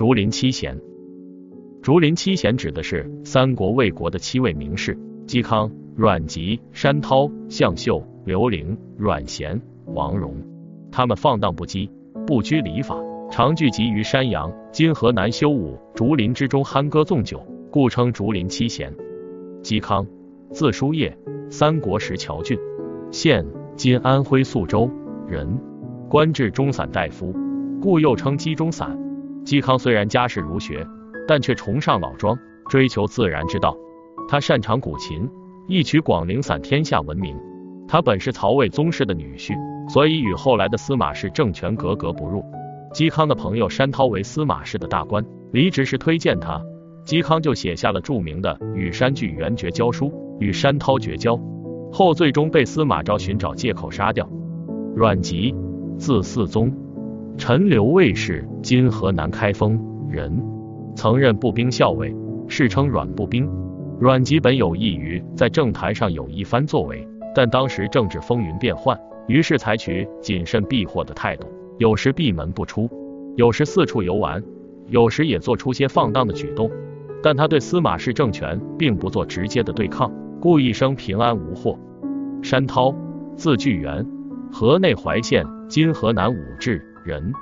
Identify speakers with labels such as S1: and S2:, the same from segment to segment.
S1: 竹林七贤。竹林七贤指的是三国魏国的七位名士：嵇康、阮籍、山涛、向秀、刘伶、阮咸、王戎。他们放荡不羁，不拘礼法，常聚集于山阳（今河南修武）竹林之中酣歌纵酒，故称竹林七贤。嵇康，字叔夜，三国时谯郡县（今安徽宿州）人，官至中散大夫，故又称嵇中散。嵇康虽然家世儒学，但却崇尚老庄，追求自然之道。他擅长古琴，一曲广陵散天下闻名。他本是曹魏宗室的女婿。所以与后来的司马氏政权格格不入。嵇康的朋友山涛为司马氏的大官，离职时推荐他，嵇康就写下了著名的《与山巨源绝交书》，与山涛绝交，后最终被司马昭寻找借口杀掉。阮籍，字嗣宗，陈留卫士（今河南开封）人，曾任步兵校尉，世称阮步兵。阮籍本有意于在政坛上有一番作为，但当时政治风云变幻。于是采取谨慎避祸的态度，有时闭门不出，有时四处游玩，有时也做出些放荡的举动。但他对司马氏政权并不做直接的对抗，故一生平安无祸。山涛，字巨源，河内怀县（今河南武陟）人。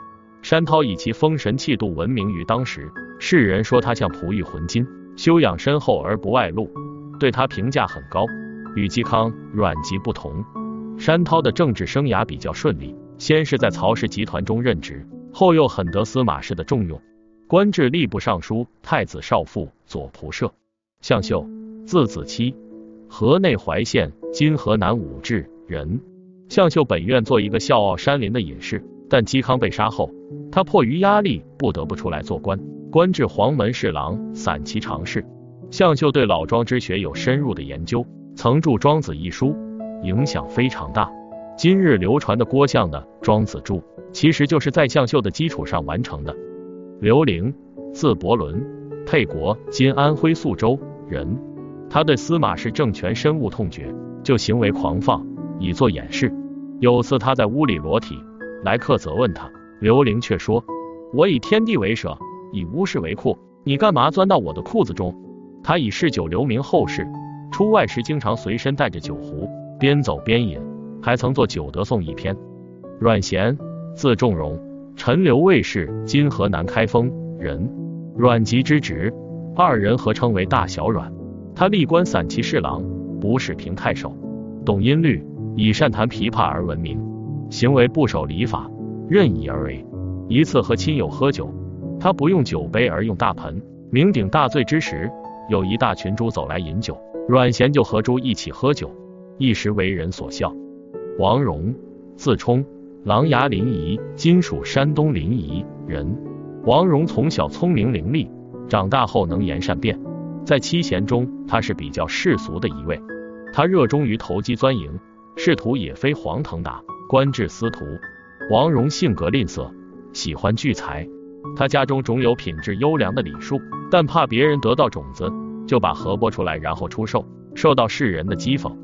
S1: 山涛以其风神气度闻名于当时，世人说他像璞玉浑金，修养深厚而不外露，对他评价很高。与嵇康、阮籍不同。山涛的政治生涯比较顺利，先是在曹氏集团中任职，后又很得司马氏的重用，官至吏部尚书、太子少傅、左仆射。向秀，字子期，河内怀县（今河南武陟）人。向秀本愿做一个笑傲山林的隐士，但嵇康被杀后，他迫于压力不得不出来做官，官至黄门侍郎、散骑常侍。向秀对老庄之学有深入的研究，曾著《庄子》一书。影响非常大。今日流传的郭象的《庄子注》，其实就是在向秀的基础上完成的。刘伶，字伯伦，沛国（今安徽宿州）人。他对司马氏政权深恶痛绝，就行为狂放，以作掩饰。有次他在屋里裸体，来客责问他，刘伶却说：“我以天地为舍，以巫室为库，你干嘛钻到我的裤子中？”他以嗜酒留名后世，出外时经常随身带着酒壶。边走边饮，还曾作《酒德颂》一篇。阮咸，字仲荣，陈留卫士（今河南开封）人。阮籍之侄，二人合称为大小阮。他历官散骑侍郎、不是平太守，懂音律，以善弹琵琶而闻名。行为不守礼法，任意而为。一次和亲友喝酒，他不用酒杯而用大盆，酩酊大醉之时，有一大群猪走来饮酒，阮咸就和猪一起喝酒。一时为人所笑。王戎，字冲，琅琊临沂（今属山东临沂）人。王戎从小聪明伶俐，长大后能言善辩。在七贤中，他是比较世俗的一位。他热衷于投机钻营，仕途也非黄腾达，官至司徒。王戎性格吝啬，喜欢聚财。他家中种有品质优良的李树，但怕别人得到种子，就把核拨出来然后出售，受到世人的讥讽。